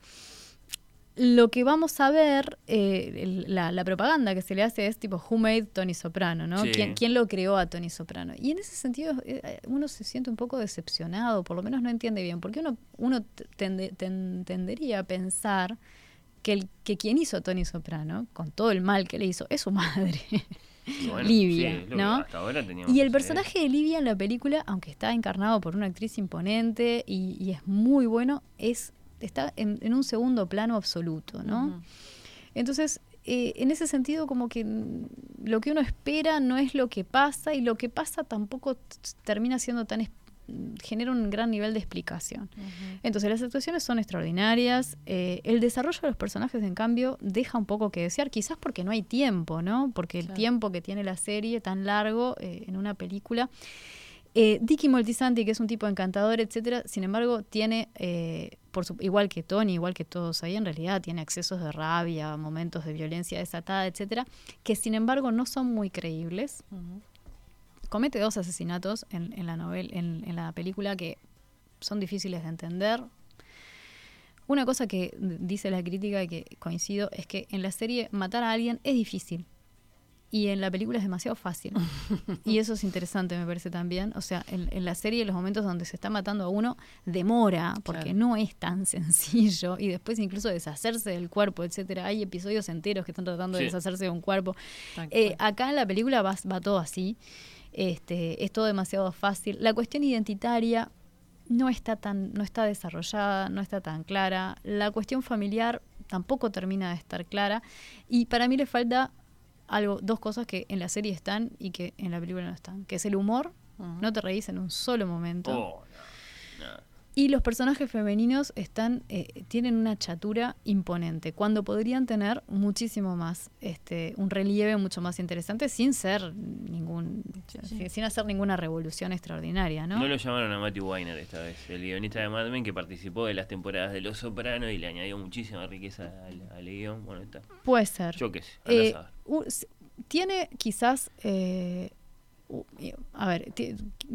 S3: lo que vamos a ver, eh, la, la propaganda que se le hace es tipo, ¿Who made Tony Soprano? ¿no?
S1: Sí.
S3: ¿Quién, quién lo creó a Tony Soprano? Y en ese sentido, eh, uno se siente un poco decepcionado, por lo menos no entiende bien, porque uno, uno tende- ten- tendería a pensar que, el, que quien hizo a Tony Soprano, con todo el mal que le hizo, es su madre.
S1: Bueno,
S3: Livia,
S1: sí,
S3: ¿no?
S1: hasta ahora teníamos
S3: Y el personaje de Livia en la película, aunque está encarnado por una actriz imponente y, y es muy bueno, es está en, en un segundo plano absoluto, ¿no? Entonces, eh, en ese sentido, como que lo que uno espera no es lo que pasa y lo que pasa tampoco termina siendo tan... genera un gran nivel de explicación. Entonces las actuaciones son extraordinarias. eh, el desarrollo de los personajes, en cambio, deja un poco que desear, quizás porque no hay tiempo, ¿no? Porque el
S2: Claro.
S3: tiempo que tiene la serie tan largo eh, en una película. Eh, Dicky Moltisanti, que es un tipo encantador, etcétera, sin embargo, tiene, eh, por su- igual que Tony, igual que todos ahí, en realidad tiene excesos de rabia, momentos de violencia desatada, etcétera, que sin embargo no son muy creíbles. Comete dos asesinatos en, en la novela, en, en la película que son difíciles de entender. Una cosa que dice la crítica y que coincido es que en la serie matar a alguien es difícil y en la película es demasiado fácil. y eso es interesante, me parece también. O sea, en, en la serie los momentos donde se está matando a uno demora porque
S2: Claro.
S3: no es tan sencillo y después incluso deshacerse del cuerpo, etcétera. Hay episodios enteros que están tratando de deshacerse de un cuerpo. Eh, acá en la película va, va todo así. Este, es todo demasiado fácil. La cuestión identitaria no está tan, no está desarrollada, no está tan clara. La cuestión familiar tampoco termina de estar clara. Y para mí le falta algo, dos cosas que en la serie están y que en la película no están, que es el humor, no te reís en un solo momento.
S1: Oh, no.
S3: Y los personajes femeninos están, eh, tienen una chatura imponente, cuando podrían tener muchísimo más, este, un relieve mucho más interesante, sin ser ningún, sin, sin hacer ninguna revolución extraordinaria, ¿no?
S1: ¿no? lo llamaron a Matthew Weiner esta vez, el guionista de Mad Men que participó de las temporadas de Los Sopranos y le añadió muchísima riqueza al, al guion. Bueno, está.
S3: Puede ser.
S1: Yo qué sé,
S3: Eh, tiene quizás, eh, a ver,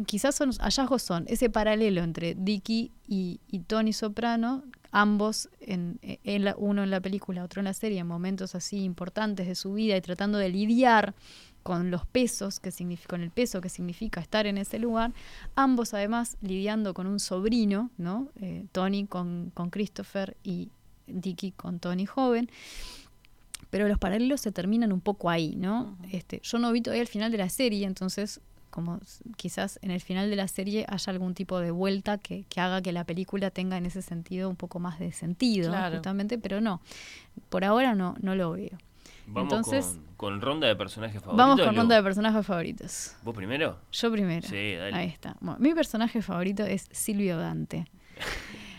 S3: quizás son, hallazgos son ese paralelo entre Dicky y, Tony Soprano, ambos, en, en la- uno en la película, otro en la serie, en momentos así importantes de su vida y tratando de lidiar con los pesos, que significa, con el peso que significa estar en ese lugar, ambos además lidiando con un sobrino, ¿no? Eh, Tony con, con Christopher y Dicky con Tony joven pero los paralelos se terminan un poco ahí, ¿no? este, yo no vi todavía el final de la serie, entonces como quizás en el final de la serie haya algún tipo de vuelta que, que haga que la película tenga en ese sentido un poco más de sentido,
S2: Claro.
S3: justamente, pero no, por ahora no, no lo veo.
S1: Vamos
S3: entonces-
S1: con, con ronda de personajes favoritos.
S3: Vamos con ronda de personajes favoritos.
S1: ¿Vos primero?
S3: Yo primero.
S1: Sí, dale.
S3: Ahí está. Bueno, mi personaje favorito es Silvio Dante.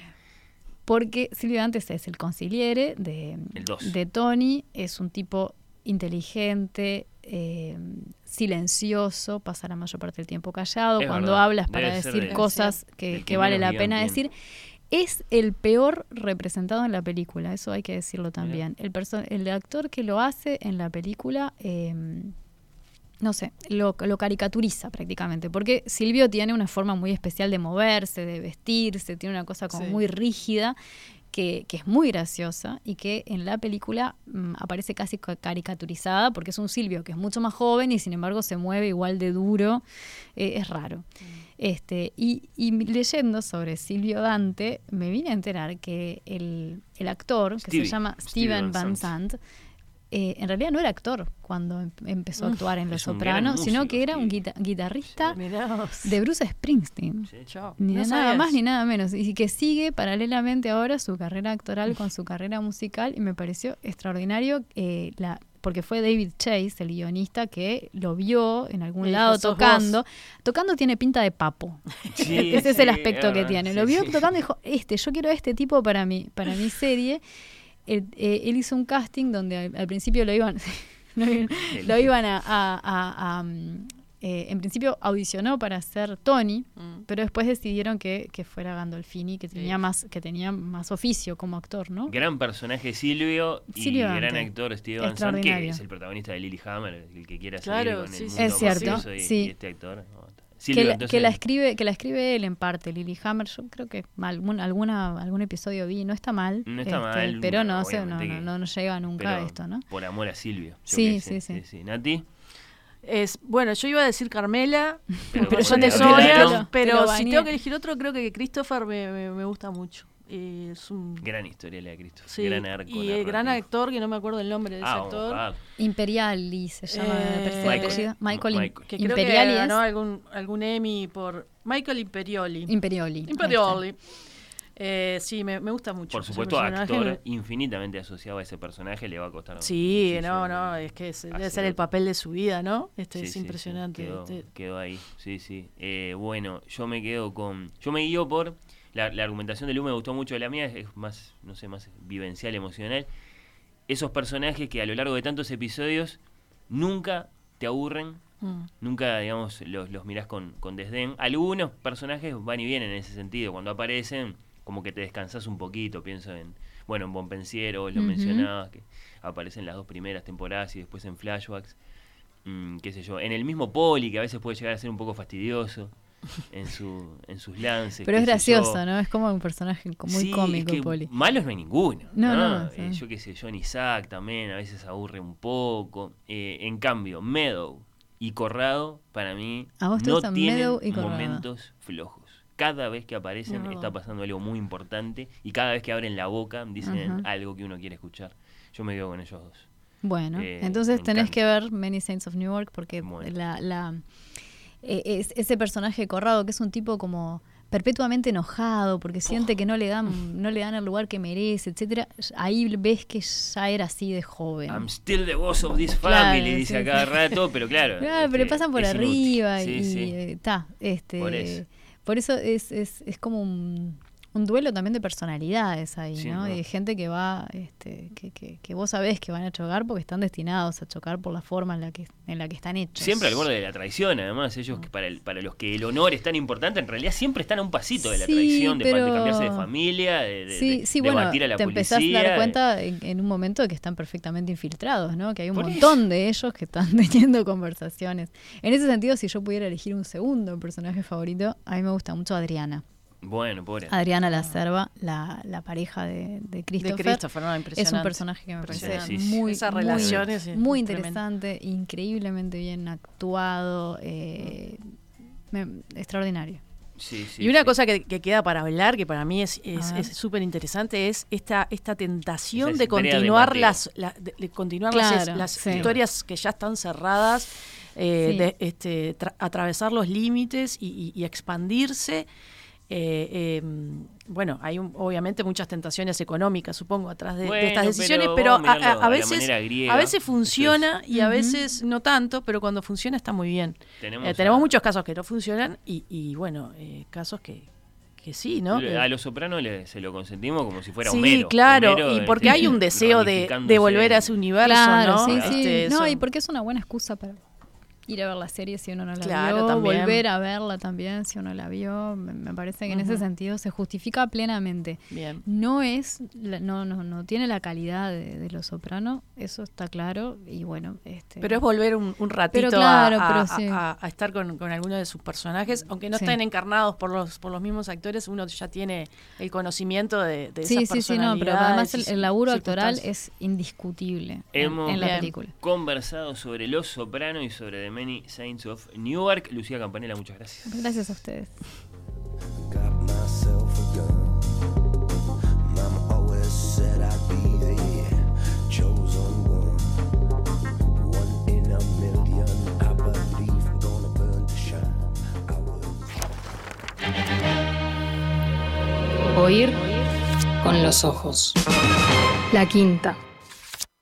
S3: Porque Silvio Dante es el conciliere de,
S1: El dos.
S3: de Tony, es un tipo inteligente, eh, silencioso, pasa la mayor parte del tiempo callado,
S1: Es
S3: cuando
S1: verdad,
S3: hablas para
S1: debe
S3: decir cosas que, vale la pena decir. Es el peor representado en la película, eso hay que decirlo también. El, actor que lo hace en la película, eh, no sé, lo, lo caricaturiza prácticamente, porque Silvio tiene una forma muy especial de moverse, de vestirse, tiene una cosa como
S2: Sí.
S3: muy rígida, que, que es muy graciosa y que en la película mm, aparece casi ca- caricaturizada, porque es un Silvio que es mucho más joven y sin embargo se mueve igual de duro, eh, es raro. Este, y, y leyendo sobre Silvio Dante, me vine a enterar que el, el actor, que
S1: Stevie,
S3: se llama Steven
S1: Van
S3: Van
S1: Sant.
S3: Eh, en realidad no era actor cuando em- empezó a actuar en Los Sopranos, sino que era un guita- guitarrista de Bruce Springsteen.
S1: Sí.
S3: Ni
S2: No
S3: de nada más ni nada menos. Y que sigue paralelamente ahora su carrera actoral con su carrera musical y me pareció extraordinario eh, la porque fue David Chase, el guionista, que lo vio en algún
S2: dijo,
S3: lado
S2: "Sos
S3: tocando. Tocando tiene pinta de papo.
S1: Sí,
S3: Ese es el aspecto que tiene.
S1: sí,
S3: Lo vio
S1: sí.
S3: tocando y dijo, este, yo quiero a este tipo para mi, para mi serie. Él, eh, él hizo un casting donde al, al principio lo iban, lo, iban- a, a- a- a, mm, eh, en principio audicionó para ser Tony,
S2: Mm.
S3: pero después decidieron que, que fuera Gandolfini, que tenía
S2: Sí.
S3: más, que tenía más oficio como actor, ¿no?
S1: Gran personaje Silvio y
S3: Silvio
S1: gran
S3: Dante.
S1: actor Steve Van Sant, que
S3: Extraordinario.
S1: es el protagonista de Lilyhammer, el que quiera
S2: Claro,
S1: con
S2: sí,
S1: el
S2: sí.
S1: mundo
S3: Es cierto,
S1: y,
S3: sí.
S1: y este actor.
S3: Que, la,
S1: entonces,
S3: que la escribe que la escribe él en parte Lilyhammer yo creo que algún alguna algún episodio vi. No está mal
S1: No está
S3: este,
S1: mal,
S3: pero no sé no, no,
S1: que-
S3: no, no llega nunca a esto no
S1: Por amor a Silvio. yo
S3: Sí,
S1: qué sé,
S3: sí, sí.
S1: Nati,
S2: Es, bueno, yo iba a decir Carmela,
S1: Pero
S2: pero
S1: te lo
S2: pero si tengo que elegir otro, creo que Christopher me, me- me gusta mucho. Eh, es un
S1: gran historia la de Cristo.
S2: sí,
S1: gran arco.
S2: y el gran actor, que no me acuerdo el nombre de ese
S1: Ah,
S2: actor,
S1: ojalá.
S3: Imperiali se llama
S2: Eh,
S1: Michael.
S3: Michael,
S1: Michael.
S2: que creo que
S3: es
S2: ganó algún, algún Emmy por Michael Imperioli.
S3: Imperioli.
S2: Imperioli. Eh, sí, me, me gusta mucho.
S1: Por supuesto, actor infinitamente asociado a ese personaje le va a costar.
S2: Sí, no, no, es que es- debe ser el papel de su vida, ¿no? Este
S1: Sí,
S2: es
S1: sí, sí,
S2: impresionante.
S1: quedó,
S2: este-
S1: quedó ahí, sí, sí. Eh, bueno, yo me quedo con. Yo me guío por. La, la argumentación de Lu me gustó mucho, la mía es, es más, no sé, más vivencial, emocional. Esos personajes que a lo largo de tantos episodios nunca te aburren,
S2: Mm.
S1: nunca, digamos, los, los mirás con, con desdén. Algunos personajes van y vienen en ese sentido. Cuando aparecen, como que te descansas un poquito. Pienso en, bueno, en Bonpensiero, lo mencionabas, que aparecen las dos primeras temporadas y después en flashbacks. Mm, qué sé yo. En el mismo Poli, que a veces puede llegar a ser un poco fastidioso en, su, en sus lances.
S3: pero es gracioso
S1: yo.
S3: no es como un personaje muy
S1: Sí, es
S3: cómico
S1: que
S3: Poli
S1: Malos no hay ninguno.
S3: No,
S1: No,
S3: no,
S1: Eh, yo qué sé, John Isaac también a veces aburre un poco. Eh, en cambio, Meadow y Corrado, para mí,
S3: ¿A vos te
S1: no tienen
S3: Meadow y Corrado?
S1: momentos flojos. Cada vez que aparecen está pasando algo muy importante y cada vez que abren la boca dicen algo que uno quiere escuchar. Yo me quedo con ellos dos.
S3: Bueno,
S1: Eh,
S3: entonces tenés
S1: encanta.
S3: que ver Many Saints of Newark porque
S1: Bueno.
S3: la, la eh, es- ese personaje Corrado que es un tipo como perpetuamente enojado porque siente que no le dan no le dan el lugar que merece, etcétera. Ahí ves que ya era así de joven.
S1: I'm still the boss of this
S3: Claro,
S1: family, dice
S3: sí,
S1: a cada
S3: sí.
S1: rato, pero claro.
S3: Claro, pero le
S1: este,
S3: pasan por arriba
S1: Sí,
S3: y está, este
S1: Por eso.
S3: por eso es, es, es como un, un duelo también de personalidades ahí, ¿no? Y de gente que va, este, que, que, que vos sabés que van a chocar porque están destinados a chocar por la forma en la que, en la que están hechos.
S1: Siempre al borde de la traición, además, ellos que para, el- para los que el honor es tan importante, en realidad siempre están a un pasito de la
S3: Sí,
S1: traición, de, pa- de
S3: pero-
S1: cambiarse de familia, de, de-
S3: Sí, sí,
S1: de
S3: bueno,
S1: batir a la
S3: te
S1: policía.
S3: empezás a dar
S1: de-
S3: cuenta en, en un momento de que están perfectamente infiltrados, ¿no? Que hay un
S1: Por
S3: montón de ellos que están teniendo conversaciones. En ese sentido, si yo pudiera elegir un segundo personaje favorito, a mí me gusta mucho Adriana.
S1: Bueno, pobre.
S3: Adriana la Serva, la, la pareja de, de
S2: De
S3: Christopher.
S2: Christopher, no,
S3: es un personaje que me parece
S1: Impresionante. Sí, sí.
S3: muy,
S2: Esa
S3: muy-
S2: es, eh,
S3: muy interesante, increíblemente bien actuado, eh, me- extraordinario.
S1: Sí, sí,
S2: y una
S1: sí.
S2: cosa que, que queda para hablar, que para mí es
S3: A ver.
S2: es súper interesante, es esta, esta tentación
S1: Esa
S2: de continuar las, la- de, de continuar las,
S3: Claro,
S2: las
S3: sí.
S2: historias que ya están cerradas, eh,
S3: Sí.
S2: de este, tra- atravesar los límites y, y- y expandirse. Eh, eh, bueno, hay un- obviamente muchas tentaciones económicas, supongo, atrás de, estas decisiones,
S1: pero
S2: a, veces,
S1: griega,
S2: a veces funciona y a veces no tanto, pero cuando funciona está muy bien.
S1: Tenemos
S2: Eh, tenemos
S1: a-
S2: muchos casos que no funcionan y, y, bueno, eh, casos que, que sí, ¿no?
S1: A los sopranos le- se lo consentimos como si fuera
S2: sí,
S1: Homero.
S2: claro,
S1: Homero,
S2: y porque hay un deseo de, de volver a ese universo,
S3: Claro,
S2: ¿no?
S3: sí, sí.
S2: Este,
S3: no,
S2: son-
S3: y porque es una buena excusa para ir a ver la serie si uno no la
S2: Claro,
S3: vio,
S2: también.
S3: volver a verla también si uno la vio. Me, me parece que en ese sentido se justifica plenamente.
S2: Bien.
S3: No es, la- no, no, no tiene la calidad de, de Los Soprano, eso está claro. Y bueno, este,
S2: Pero es volver un, un ratito
S3: Pero claro,
S2: a, a-
S3: pero sí.
S2: a- a estar con, con alguno de sus personajes, aunque no
S3: Sí.
S2: estén encarnados por los por los mismos actores, uno ya tiene el conocimiento de, de
S3: Sí,
S2: esas
S3: sí, sí, no, pero
S2: personalidades
S3: además el, laburo actoral es indiscutible en,
S1: Hemos
S3: en la película.
S1: conversado sobre Los Sopranos y sobre The Many Saints of Newark. Lucía Campanella, muchas gracias.
S3: Gracias a ustedes.
S4: Oír con los ojos.
S5: La quinta.